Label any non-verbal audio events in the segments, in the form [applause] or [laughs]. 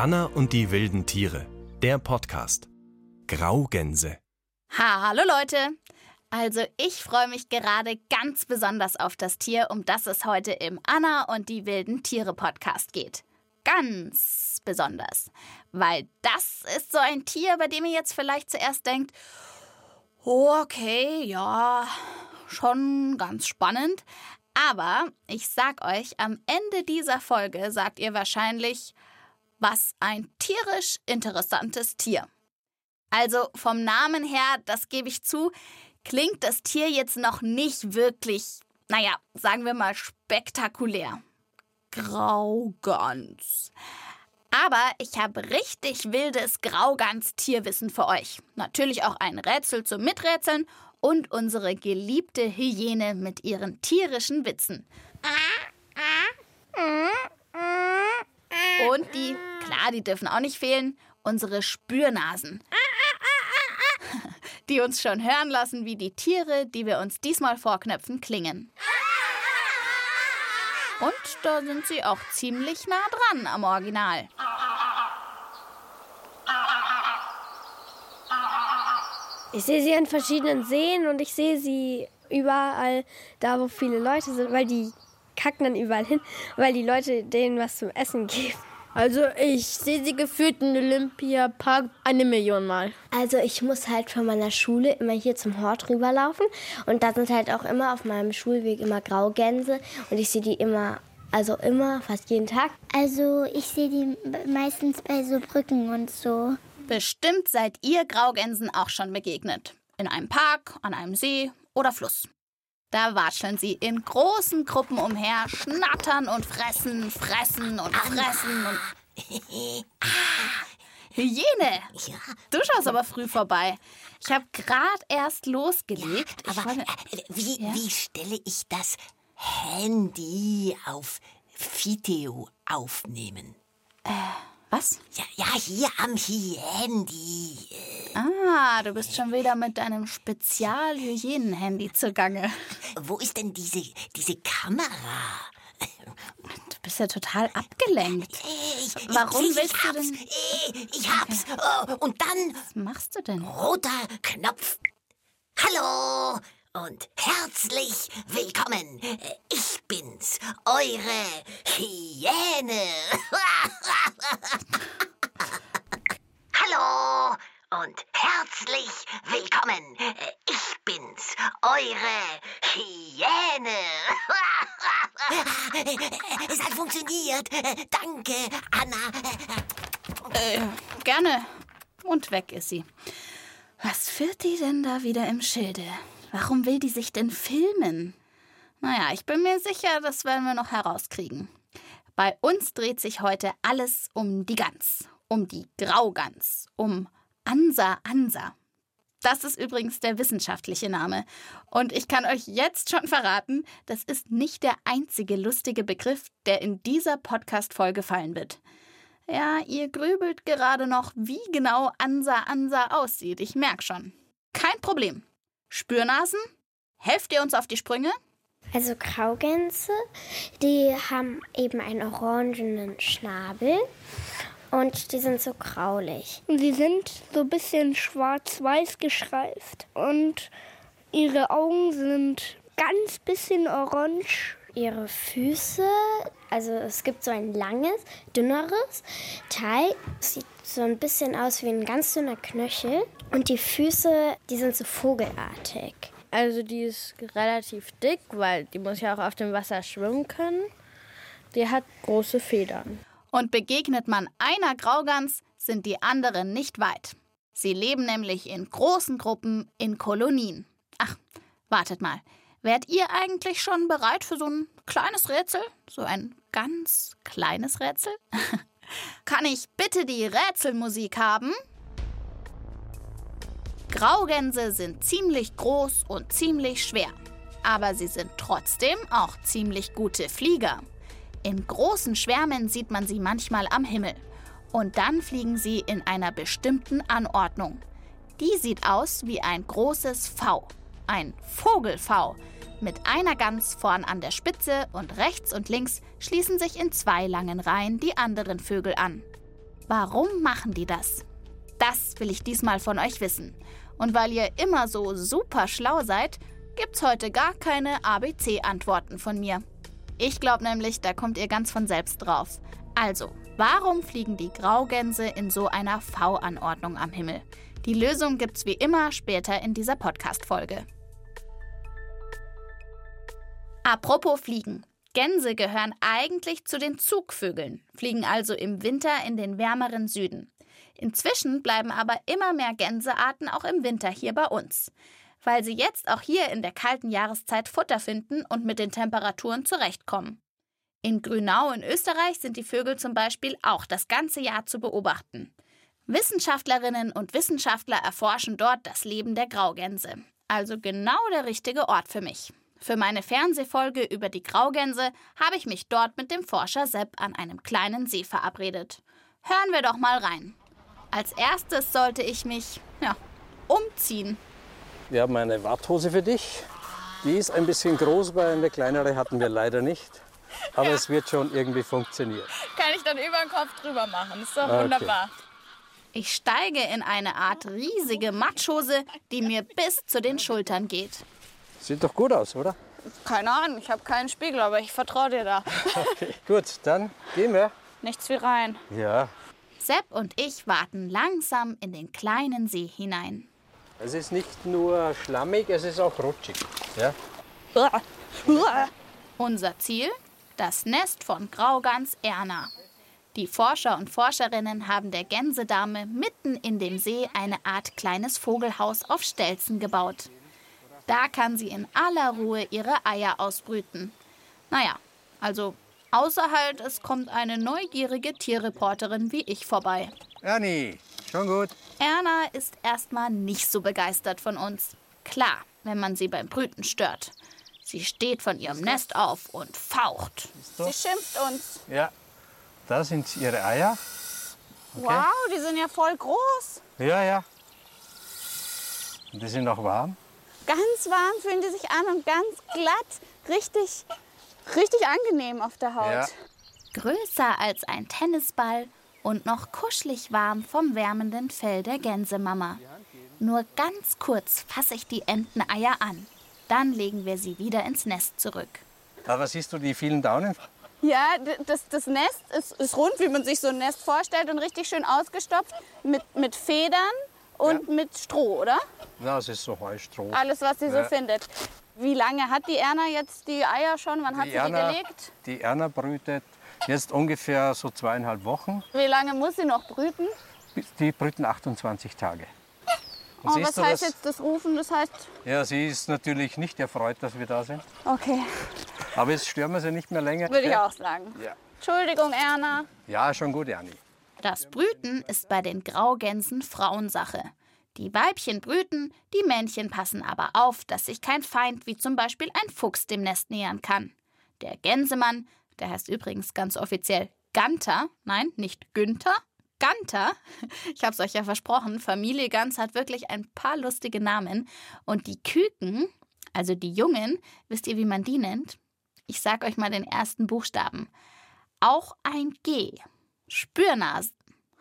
Anna und die wilden Tiere. Der Podcast. Graugänse. Hallo Leute! Also ich freue mich gerade ganz besonders auf das Tier, um das es heute im Anna und die wilden Tiere Podcast geht. Ganz besonders. Weil das ist so ein Tier, bei dem ihr jetzt vielleicht zuerst denkt, oh, okay, ja, schon ganz spannend. Aber ich sag euch, am Ende dieser Folge sagt ihr wahrscheinlich, was ein tierisch interessantes Tier. Also vom Namen her, das gebe ich zu, klingt das Tier jetzt noch nicht wirklich, naja, sagen wir mal spektakulär. Graugans. Aber ich habe richtig wildes Graugans-Tierwissen für euch. Natürlich auch ein Rätsel zum Miträtseln und unsere geliebte Hyäne mit ihren tierischen Witzen. Und die, klar, die dürfen auch nicht fehlen, unsere Spürnasen. [laughs] Die uns schon hören lassen, wie die Tiere, die wir uns diesmal vorknöpfen, klingen. Und da sind sie auch ziemlich nah dran am Original. Ich sehe sie an verschiedenen Seen und ich sehe sie überall da, wo viele Leute sind, weil die kacken dann überall hin, weil die Leute denen was zum Essen geben. Also ich sehe sie gefühlt in Olympiapark eine Million Mal. Also ich muss halt von meiner Schule immer hier zum Hort rüberlaufen und da sind halt auch immer auf meinem Schulweg immer Graugänse und ich sehe die immer, also immer, fast jeden Tag. Also ich sehe die meistens bei so Brücken und so. Bestimmt seid ihr Graugänsen auch schon begegnet. In einem Park, an einem See oder Fluss. Da watscheln sie in großen Gruppen umher, schnattern und fressen, fressen und fressen und. [laughs] Ah, Hyäne! Ja. Du schaust aber früh vorbei. Ich habe gerade erst losgelegt. Ich Aber wollte- äh, wie, Ja? wie stelle ich das Handy auf Video aufnehmen? Was? Ja, ja, hier am Handy. Ah, du bist schon wieder mit deinem Spezial-Hyänen-Handy zugange. Wo ist denn diese, diese Kamera? Du bist ja total abgelenkt. Ich, Warum ich, willst ich du hab's, denn- Ich, ich hab's. Oh, und dann Was machst du denn? roter Knopf. Hallo und herzlich willkommen. Ich bin's, eure Hyäne. [laughs] Hallo und herzlich willkommen. Ich bin's, eure Hyäne. [laughs] Es hat funktioniert. Danke, Anna. Äh, gerne. Und weg ist sie. Was führt die denn da wieder im Schilde? Warum will die sich denn filmen? Naja, ich bin mir sicher, das werden wir noch herauskriegen. Bei uns dreht sich heute alles um die Gans, um die Graugans, um Ansa Ansa. Das ist übrigens der wissenschaftliche Name. Und ich kann euch jetzt schon verraten, das ist nicht der einzige lustige Begriff, der in dieser Podcast-Folge fallen wird. Ja, ihr grübelt gerade noch, wie genau Ansa Ansa aussieht. Ich merk schon. Kein Problem. Spürnasen? Helft ihr uns auf die Sprünge? Also Graugänse, die haben eben einen orangenen Schnabel und die sind so graulich. Und sie sind so ein bisschen schwarz-weiß gestreift und ihre Augen sind ganz bisschen orange. Ihre Füße, also es gibt so ein langes, dünneres Teil, sieht so ein bisschen aus wie ein ganz dünner Knöchel und die Füße, die sind so vogelartig. Also die ist relativ dick, weil die muss ja auch auf dem Wasser schwimmen können. Die hat große Federn. Und begegnet man einer Graugans, sind die anderen nicht weit. Sie leben nämlich in großen Gruppen in Kolonien. Ach, wartet mal. Wärt ihr eigentlich schon bereit für so ein kleines Rätsel? So ein ganz kleines Rätsel? [laughs] Kann ich bitte die Rätselmusik haben? Graugänse sind ziemlich groß und ziemlich schwer. Aber sie sind trotzdem auch ziemlich gute Flieger. In großen Schwärmen sieht man sie manchmal am Himmel. Und dann fliegen sie in einer bestimmten Anordnung. Die sieht aus wie ein großes V. Ein Vogel-V. Mit einer Gans vorn an der Spitze und rechts und links schließen sich in zwei langen Reihen die anderen Vögel an. Warum machen die das? Das will ich diesmal von euch wissen. Und weil ihr immer so super schlau seid, gibt's heute gar keine ABC-Antworten von mir. Ich glaube nämlich, da kommt ihr ganz von selbst drauf. Also, warum fliegen die Graugänse in so einer V-Anordnung am Himmel? Die Lösung gibt's wie immer später in dieser Podcast-Folge. Apropos Fliegen. Gänse gehören eigentlich zu den Zugvögeln, fliegen also im Winter in den wärmeren Süden. Inzwischen bleiben aber immer mehr Gänsearten auch im Winter hier bei uns, weil sie jetzt auch hier in der kalten Jahreszeit Futter finden und mit den Temperaturen zurechtkommen. In Grünau in Österreich sind die Vögel zum Beispiel auch das ganze Jahr zu beobachten. Wissenschaftlerinnen und Wissenschaftler erforschen dort das Leben der Graugänse. Also genau der richtige Ort für mich. Für meine Fernsehfolge über die Graugänse habe ich mich dort mit dem Forscher Sepp an einem kleinen See verabredet. Hören wir doch mal rein. Als erstes sollte ich mich, ja, umziehen. Wir haben eine Warthose für dich. Die ist ein bisschen groß, weil eine kleinere hatten wir leider nicht. Aber ja. es wird schon irgendwie funktionieren. Kann ich dann über den Kopf drüber machen. Ist doch okay. wunderbar. Ich steige in eine Art riesige Matschhose, die mir bis zu den Schultern geht. Sieht doch gut aus, oder? Keine Ahnung, ich habe keinen Spiegel, aber ich vertraue dir da. Okay, gut, dann gehen wir. Nichts wie rein. Ja. Sepp und ich warten langsam in den kleinen See hinein. Es ist nicht nur schlammig, es ist auch rutschig. Ja? [laughs] Unser Ziel? Das Nest von Graugans Erna. Die Forscher und Forscherinnen haben der Gänsedame mitten in dem See eine Art kleines Vogelhaus auf Stelzen gebaut. Da kann sie in aller Ruhe ihre Eier ausbrüten. Naja, also außer halt, es kommt eine neugierige Tierreporterin wie ich vorbei. Ernie, schon gut. Erna ist erstmal nicht so begeistert von uns. Klar, wenn man sie beim Brüten stört. Sie steht von ihrem Nest auf und faucht. Sie schimpft uns. Ja, da sind ihre Eier. Okay. Wow, die sind ja voll groß. Ja, ja. Und die sind auch warm. Ganz warm fühlen die sich an und ganz glatt. Richtig, richtig angenehm auf der Haut. Ja. Größer als ein Tennisball und noch kuschelig warm vom wärmenden Fell der Gänsemama. Nur ganz kurz fasse ich die Enteneier an. Dann legen wir sie wieder ins Nest zurück. Aber siehst du die vielen Daunen? Ja, das, das Nest ist, ist, rund, wie man sich so ein Nest vorstellt und richtig schön ausgestopft mit, mit Federn und ja. mit Stroh, oder? Ja, es ist so Heustroh. Alles, was sie ja. so findet. Wie lange hat die Erna jetzt die Eier schon? Wann die hat sie Erna, die gelegt? Die Erna brütet jetzt ungefähr so zweieinhalb Wochen. Wie lange muss sie noch brüten? Die brüten 28 Tage. Und oh, was heißt das? jetzt das Rufen? Das heißt ja, sie ist natürlich nicht erfreut, dass wir da sind. Okay. Aber jetzt stören wir sie nicht mehr länger. Würde ich auch sagen. Ja. Entschuldigung, Erna. Ja, schon gut, Ernie. Das Brüten ist bei den Graugänsen Frauensache. Die Weibchen brüten, die Männchen passen aber auf, dass sich kein Feind wie zum Beispiel ein Fuchs dem Nest nähern kann. Der Gänsemann, der heißt übrigens ganz offiziell Ganter, nein, nicht Günther, Ganter, [laughs] ich habe es euch ja versprochen, Familie Gans hat wirklich ein paar lustige Namen. Und die Küken, also die Jungen, wisst ihr, wie man die nennt? Ich sag euch mal den ersten Buchstaben. Auch ein G. Spürnasen.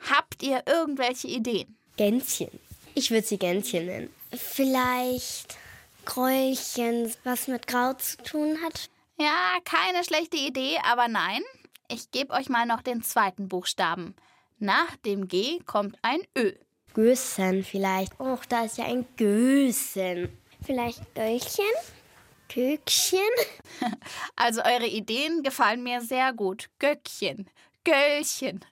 Habt ihr irgendwelche Ideen? Gänschen. Ich würde sie Gänschen nennen. Vielleicht Gräulchen, was mit Grau zu tun hat. Ja, keine schlechte Idee, aber nein. Ich gebe euch mal noch den zweiten Buchstaben. Nach dem G kommt ein Ö. Gösen vielleicht. Och, da ist ja ein Gösen. Vielleicht Göllchen? Kökchen? [laughs] Also eure Ideen gefallen mir sehr gut. Göckchen, Göllchen.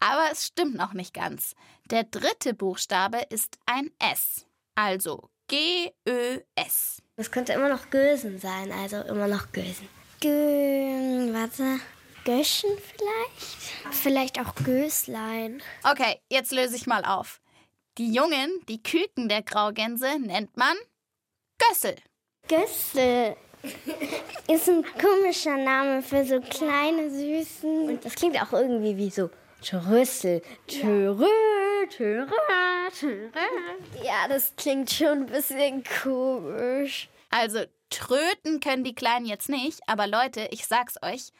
Aber es stimmt noch nicht ganz. Der dritte Buchstabe ist ein S. Also G-Ö-S. Das könnte immer noch Gösen sein, also immer noch Gösen. Gö, warte. Göschen vielleicht? Vielleicht auch Göslein. Okay, jetzt löse ich mal auf. Die Jungen, die Küken der Graugänse, nennt man Gössel. Gössel. Ist ein komischer Name für so kleine Süßen. Und das klingt auch irgendwie wie so Trüssel. Törö, törö, törö. Ja, das klingt schon ein bisschen komisch. Also, tröten können die Kleinen jetzt nicht, aber Leute, ich sag's euch,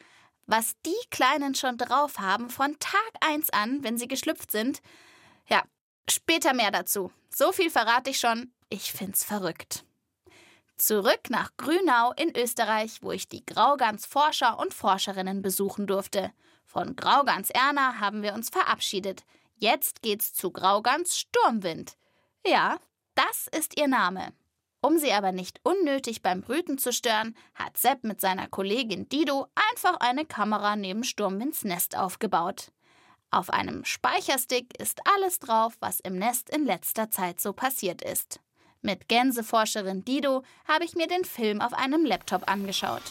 Was die Kleinen schon drauf haben von Tag 1 an, wenn sie geschlüpft sind. Ja, später mehr dazu. So viel verrate ich schon. Ich find's verrückt. Zurück nach Grünau in Österreich, wo ich die Graugans-Forscher und Forscherinnen besuchen durfte. Von Graugans Erna haben wir uns verabschiedet. Jetzt geht's zu Graugans Sturmwind. Ja, das ist ihr Name. Um sie aber nicht unnötig beim Brüten zu stören, hat Sepp mit seiner Kollegin Dido einfach eine Kamera neben Sturmwinds Nest aufgebaut. Auf einem Speicherstick ist alles drauf, was im Nest in letzter Zeit so passiert ist. Mit Gänseforscherin Dido habe ich mir den Film auf einem Laptop angeschaut.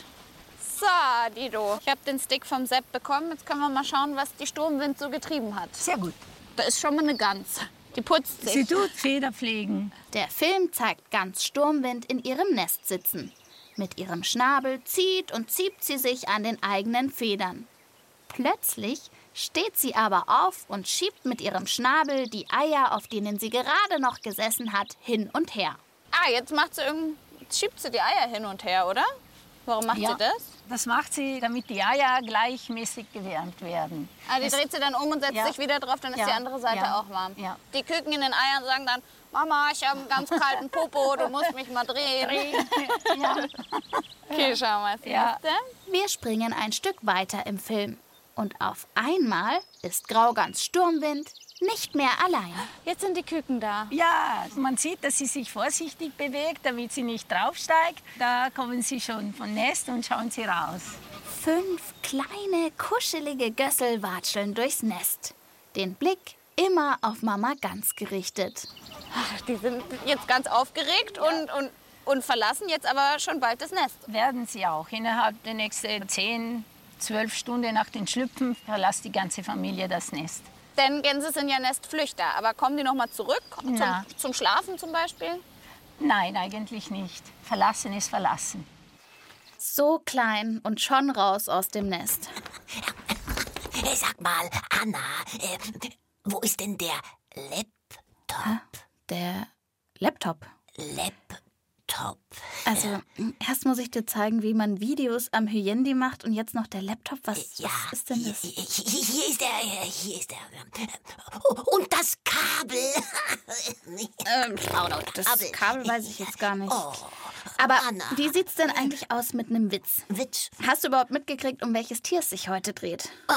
So, Dido, ich habe den Stick vom Sepp bekommen. Jetzt können wir mal schauen, was die Sturmwind so getrieben hat. Sehr gut. Da ist schon mal eine Gans. Die putzt sich. Sie tut Federpflegen. Der Film zeigt ganz Sturmwind in ihrem Nest sitzen. Mit ihrem Schnabel zieht und zieht sie sich an den eigenen Federn. Plötzlich steht sie aber auf und schiebt mit ihrem Schnabel die Eier, auf denen sie gerade noch gesessen hat, hin und her. Ah, jetzt macht sie irgend... jetzt schiebt sie die Eier hin und her, oder? Warum macht Ja. sie das? Das macht sie, damit die Eier gleichmäßig gewärmt werden. Ah, die Es- dreht sie dann um und setzt Ja. sich wieder drauf, dann ist Ja. die andere Seite auch warm. Die Küken in den Eiern sagen dann, Mama, ich habe einen ganz kalten Popo, du musst mich mal drehen. [laughs] ja. Okay, schau mal. das Ja. nächste. Wir springen ein Stück weiter im Film. Und auf einmal ist Graugans Sturmwind nicht mehr allein. Jetzt sind die Küken da. ja, man sieht, dass sie sich vorsichtig bewegt, damit sie nicht draufsteigt. Da kommen sie schon vom Nest und schauen sie raus. Fünf kleine, kuschelige Gössel watscheln durchs Nest. Den Blick immer auf Mama Gans gerichtet. Die sind jetzt ganz aufgeregt und, und, und verlassen jetzt aber schon bald das Nest. Werden sie auch. Innerhalb der nächsten 10, 12 Stunden nach den Schlüpfen verlässt die ganze Familie das Nest. Denn Gänse sind ja Nestflüchter. Aber kommen die noch mal zurück? Zum, zum Schlafen zum Beispiel? Nein, eigentlich nicht. Verlassen ist verlassen. So klein und schon raus aus dem Nest. Sag mal, Anna, äh, wo ist denn der Laptop? Der Laptop. Laptop. Also, erst muss ich dir zeigen, wie man Videos am Hyendi macht und jetzt noch der Laptop. Was, Ja, was ist denn das? Hier, hier, ist der, äh, hier ist der. äh, Und das Kabel. Ähm, noch das Kabel. Kabel weiß ich jetzt gar nicht. Oh, Aber Anna. wie sieht's denn eigentlich aus mit einem Witz? Witz. Hast du überhaupt mitgekriegt, um welches Tier es sich heute dreht? Oh,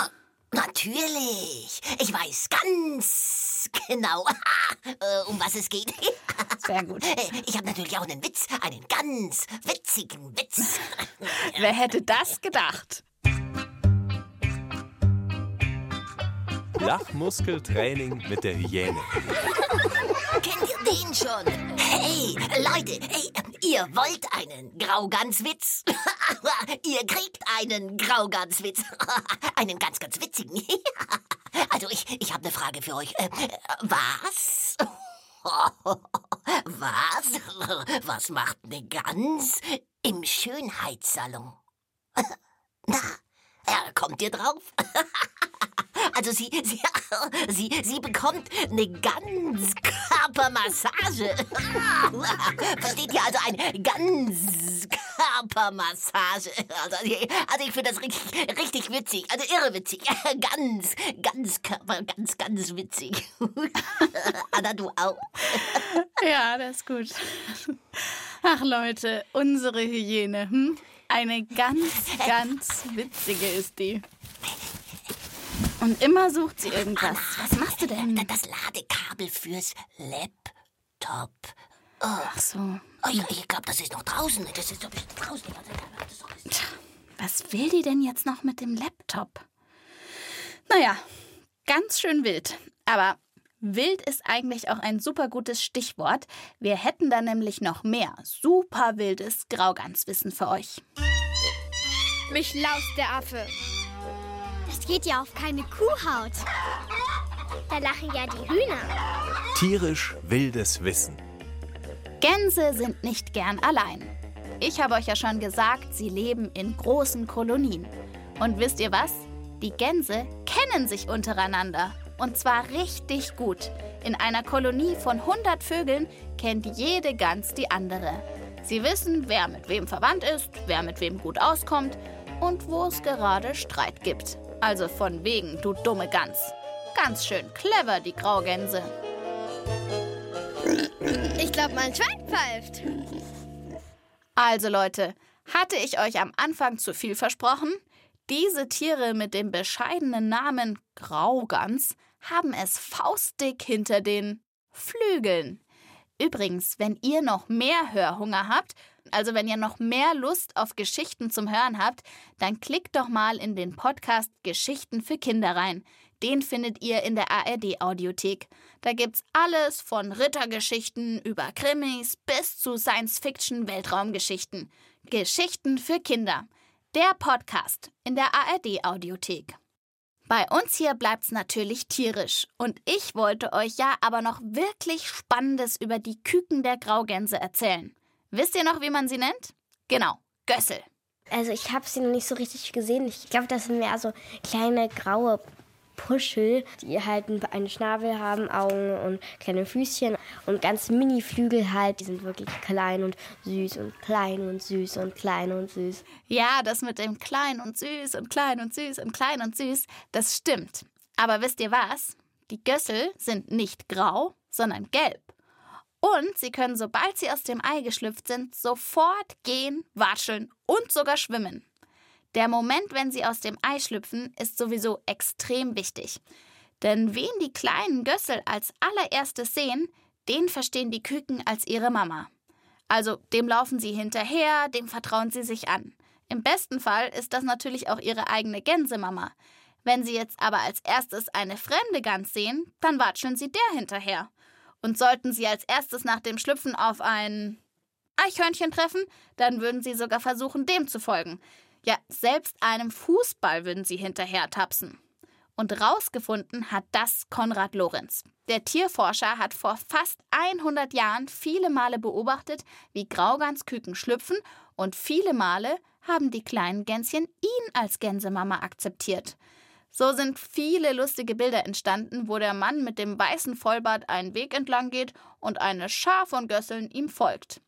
natürlich. Ich weiß ganz genau, [laughs] äh, um was es geht. [laughs] Sehr gut. Äh, Ich habe natürlich auch einen Witz, einen ganz witzigen Witz. [laughs] Wer hätte das gedacht? Lachmuskeltraining mit der Hyäne. Kennt ihr den schon? Hey, Leute, hey, ihr wollt einen Grauganswitz? [laughs] ihr kriegt einen Grauganswitz. [laughs] einen ganz, ganz witzigen. [laughs] also ich, ich habe eine Frage für euch. Äh, Was? Was? Was macht eine Gans im Schönheitssalon? Na, kommt ihr drauf? [laughs] Also sie, sie, [laughs] sie, sie bekommt eine Ganzkörpermassage. [laughs] Versteht ihr? Also eine Ganzkörpermassage. Also, also ich finde das richtig, richtig witzig. Also irre witzig. Ganz, Ganzkörper, ganz, ganz witzig. Anna, du auch? Ja, das ist gut. Ach Leute, unsere Hyäne, hm? Eine ganz, ganz witzige ist die. Und immer sucht sie irgendwas. Was machst du denn? Das Ladekabel fürs Laptop. Ach so. Oh, ich ich glaube, das ist noch draußen. Das ist doch draußen. Was will die denn jetzt noch mit dem Laptop? Naja, ganz schön wild. Aber wild ist eigentlich auch ein super gutes Stichwort. Wir hätten da nämlich noch mehr super wildes Grauganswissen für euch. Mich laust der Affe. Das geht ja auf keine Kuhhaut. Da lachen ja die Hühner. Tierisch wildes Wissen. Gänse sind nicht gern allein. Ich habe euch ja schon gesagt, sie leben in großen Kolonien. Und wisst ihr was? Die Gänse kennen sich untereinander. Und zwar richtig gut. In einer Kolonie von 100 Vögeln kennt jede Gans die andere. Sie wissen, wer mit wem verwandt ist, wer mit wem gut auskommt. und wo es gerade Streit gibt. Also von wegen, du dumme Gans. Ganz schön clever, die Graugänse. Ich glaube, mein Schwein pfeift. Also Leute, hatte ich euch am Anfang zu viel versprochen? Diese Tiere mit dem bescheidenen Namen Graugans haben es faustdick hinter den Flügeln. Übrigens, wenn ihr noch mehr Hörhunger habt, also wenn ihr noch mehr Lust auf Geschichten zum Hören habt, dann klickt doch mal in den Podcast Geschichten für Kinder rein. Den findet ihr in der ARD Audiothek. Da gibt's alles von Rittergeschichten über Krimis bis zu Science-Fiction Weltraumgeschichten. Geschichten für Kinder. Der Podcast in der ARD Audiothek. Bei uns hier bleibt's natürlich tierisch. Und ich wollte euch ja aber noch wirklich Spannendes über die Küken der Graugänse erzählen. Wisst ihr noch, wie man sie nennt? Genau, Gössel. Also ich habe sie noch nicht so richtig gesehen. Ich glaube, das sind mehr so kleine graue Puschel, die halt einen Schnabel haben, Augen und kleine Füßchen und ganz Mini-Flügel halt. Die sind wirklich klein und süß und klein und süß und klein und süß. Ja, das mit dem klein und süß und klein und süß und klein und süß, das stimmt. Aber wisst ihr was? Die Gössel sind nicht grau, sondern gelb. Und sie können, sobald sie aus dem Ei geschlüpft sind, sofort gehen, watscheln und sogar schwimmen. Der Moment, wenn sie aus dem Ei schlüpfen, ist sowieso extrem wichtig. Denn wen die kleinen Gössel als allererstes sehen, den verstehen die Küken als ihre Mama. Also dem laufen sie hinterher, dem vertrauen sie sich an. Im besten Fall ist das natürlich auch ihre eigene Gänsemama. Wenn sie jetzt aber als erstes eine fremde Gans sehen, dann watscheln sie der hinterher. Und sollten sie als erstes nach dem Schlüpfen auf ein Eichhörnchen treffen, dann würden sie sogar versuchen, dem zu folgen. Ja, selbst einem Fußball würden sie hinterher tapsen. Und rausgefunden hat das Konrad Lorenz. Der Tierforscher hat vor fast 100 Jahren viele Male beobachtet, wie Graugansküken schlüpfen und viele Male haben die kleinen Gänschen ihn als Gänsemama akzeptiert. So sind viele lustige Bilder entstanden, wo der Mann mit dem weißen Vollbart einen Weg entlang geht und eine Schar von Gösseln ihm folgt.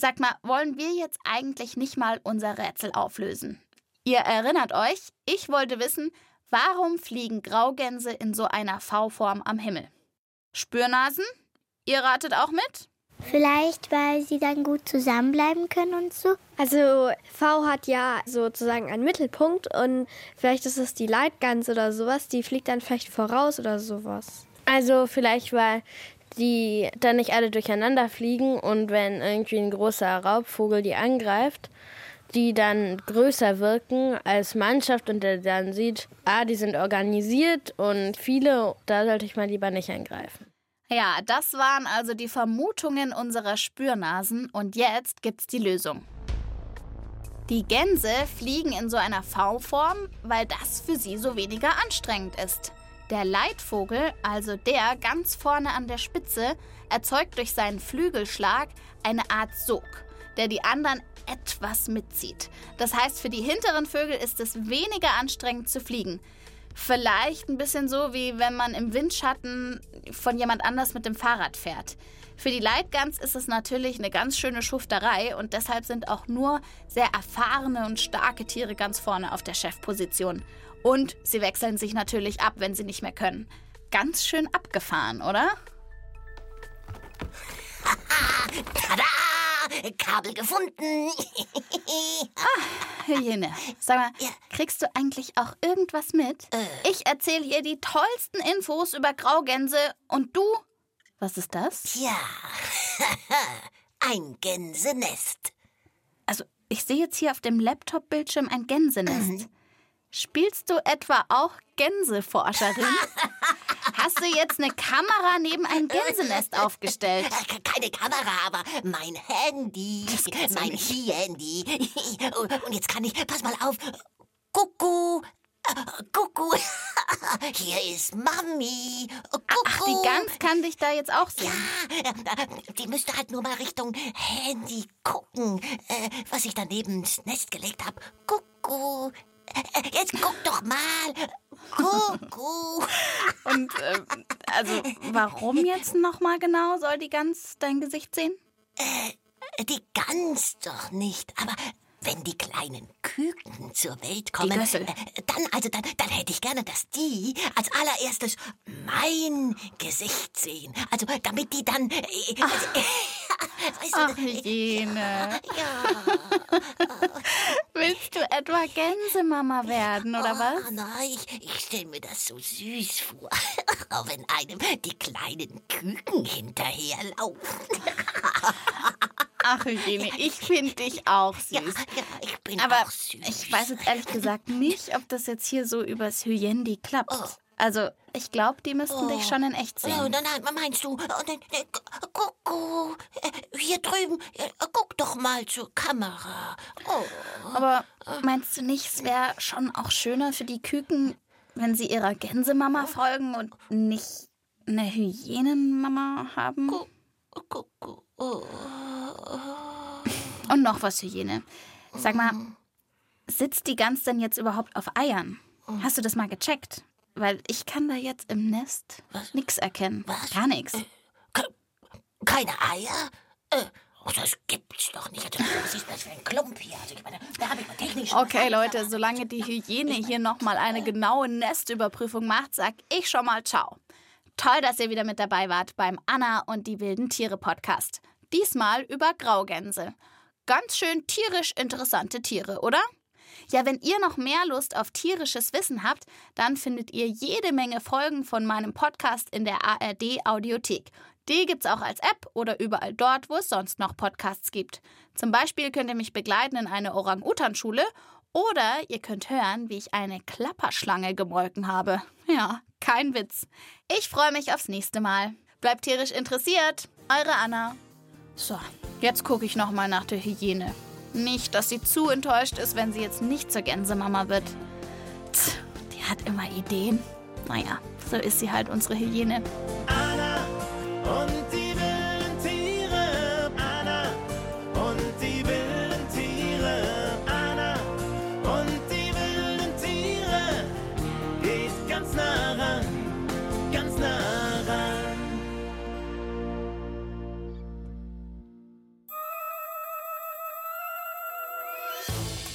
Sag mal, wollen wir jetzt eigentlich nicht mal unser Rätsel auflösen? Ihr erinnert euch, ich wollte wissen, warum fliegen Graugänse in so einer V-Form am Himmel? Spürnasen? Ihr ratet auch mit? Vielleicht, weil sie dann gut zusammenbleiben können und so. Also V hat ja sozusagen einen Mittelpunkt und vielleicht ist es die Leitgans oder sowas, die fliegt dann vielleicht voraus oder sowas. Also vielleicht, weil die dann nicht alle durcheinander fliegen und wenn irgendwie ein großer Raubvogel die angreift, die dann größer wirken als Mannschaft und der dann sieht, ah, die sind organisiert und viele, da sollte ich mal lieber nicht eingreifen. Ja, das waren also die Vermutungen unserer Spürnasen und jetzt gibt's die Lösung. Die Gänse fliegen in so einer V-Form, weil das für sie so weniger anstrengend ist. Der Leitvogel, also der ganz vorne an der Spitze, erzeugt durch seinen Flügelschlag eine Art Sog, der die anderen etwas mitzieht. Das heißt, für die hinteren Vögel ist es weniger anstrengend zu fliegen. Vielleicht ein bisschen so, wie wenn man im Windschatten von jemand anders mit dem Fahrrad fährt. Für die Leitgans ist es natürlich eine ganz schöne Schufterei und deshalb sind auch nur sehr erfahrene und starke Tiere ganz vorne auf der Chefposition. Und sie wechseln sich natürlich ab, wenn sie nicht mehr können. Ganz schön abgefahren, oder? Tada! Kabel gefunden. ah, Helene, sag mal, ja. kriegst du eigentlich auch irgendwas mit? Äh. Ich erzähle hier die tollsten Infos über Graugänse und du? Was ist das? Tja, [laughs] ein Gänsenest. Also, ich sehe jetzt hier auf dem Laptop-Bildschirm ein Gänsenest. Mhm. Spielst du etwa auch Gänseforscherin? [laughs] Hast du jetzt eine Kamera neben ein Gänsenest aufgestellt? Keine Kamera, aber mein Handy. Mein Handy. [laughs] Und jetzt kann ich, pass mal auf. Kuckuck. Kuckuck. [laughs] Hier ist Mami. Kuckuck. Ach, die Gans kann dich da jetzt auch sehen. Ja, die müsste halt nur mal Richtung Handy gucken, äh, was ich daneben ins Nest gelegt habe. Kuckuck. Jetzt guck doch mal. Kuckuck. Und äh, also, warum jetzt nochmal genau soll die Gans dein Gesicht sehen? Äh, die Gans doch nicht. Aber wenn die kleinen Küken zur Welt kommen, äh, dann, also dann, dann hätte ich gerne, dass die als allererstes mein Gesicht sehen. Also damit die dann. Äh, [laughs] weißt du, Ach, Hygiene. ja. [laughs] Willst du etwa Gänsemama werden, oder was? Oh, nein, ich, ich stelle mir das so süß vor. [laughs] Wenn einem die kleinen Küken hinterherlaufen. Ach, Hygiene, ich finde dich auch süß. Ja, ja, ich bin Aber auch süß. ich weiß jetzt ehrlich gesagt [laughs] nicht, ob das jetzt hier so übers Hyendi klappt. Oh. Also, ich glaube, die müssten dich schon in echt Oh, sehen. nein, nein, meinst du? Oh, guck, guck, äh, hier drüben, äh, guck doch mal zur Kamera. Oh, Aber meinst du nicht, es wäre schon auch schöner für die Küken, wenn sie ihrer Gänsemama folgen und nicht eine Hyänenmama haben? guck, guck, oh. Und noch was, Hyäne. Sag mal, sitzt die Gans denn jetzt überhaupt auf Eiern? Hast du das mal gecheckt? Weil ich kann da jetzt im Nest nichts erkennen. Was? Gar nichts. Ke- Keine Eier? Äh, oh, das gibt's doch nicht. Also, Was ist das für ein Klump hier? Also, ich meine, da habe ich mal technisch. Okay, Leute, solange die Hygiene hier nochmal eine genaue Nestüberprüfung macht, sag ich schon mal ciao. Toll, dass ihr wieder mit dabei wart beim Anna und die wilden Tiere Podcast. Diesmal über Graugänse. Ganz schön tierisch interessante Tiere, oder? Ja, wenn ihr noch mehr Lust auf tierisches Wissen habt, dann findet ihr jede Menge Folgen von meinem Podcast in der ARD Audiothek. Die gibt's auch als App oder überall dort, wo es sonst noch Podcasts gibt. Zum Beispiel könnt ihr mich begleiten in eine Orang-Utan-Schule oder ihr könnt hören, wie ich eine Klapperschlange gemolken habe. Ja, kein Witz. Ich freue mich aufs nächste Mal. Bleibt tierisch interessiert. Eure Anna. So, jetzt gucke ich noch mal nach der Hygiene. Nicht, dass sie zu enttäuscht ist, wenn sie jetzt nicht zur Gänsemama wird. Tch, die hat immer Ideen. Naja, so ist sie halt, unsere Hygiene. Anna und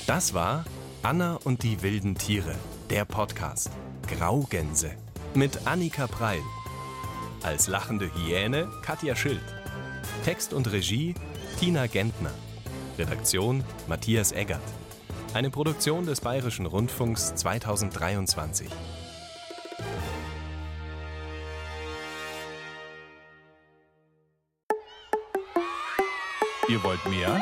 Das war Anna und die wilden Tiere, der Podcast Graugänse mit Annika Preil. Als lachende Hyäne Katja Schild. Text und Regie Tina Gentner. Redaktion Matthias Eggert. Eine Produktion des Bayerischen Rundfunks 2023. Ihr wollt mehr?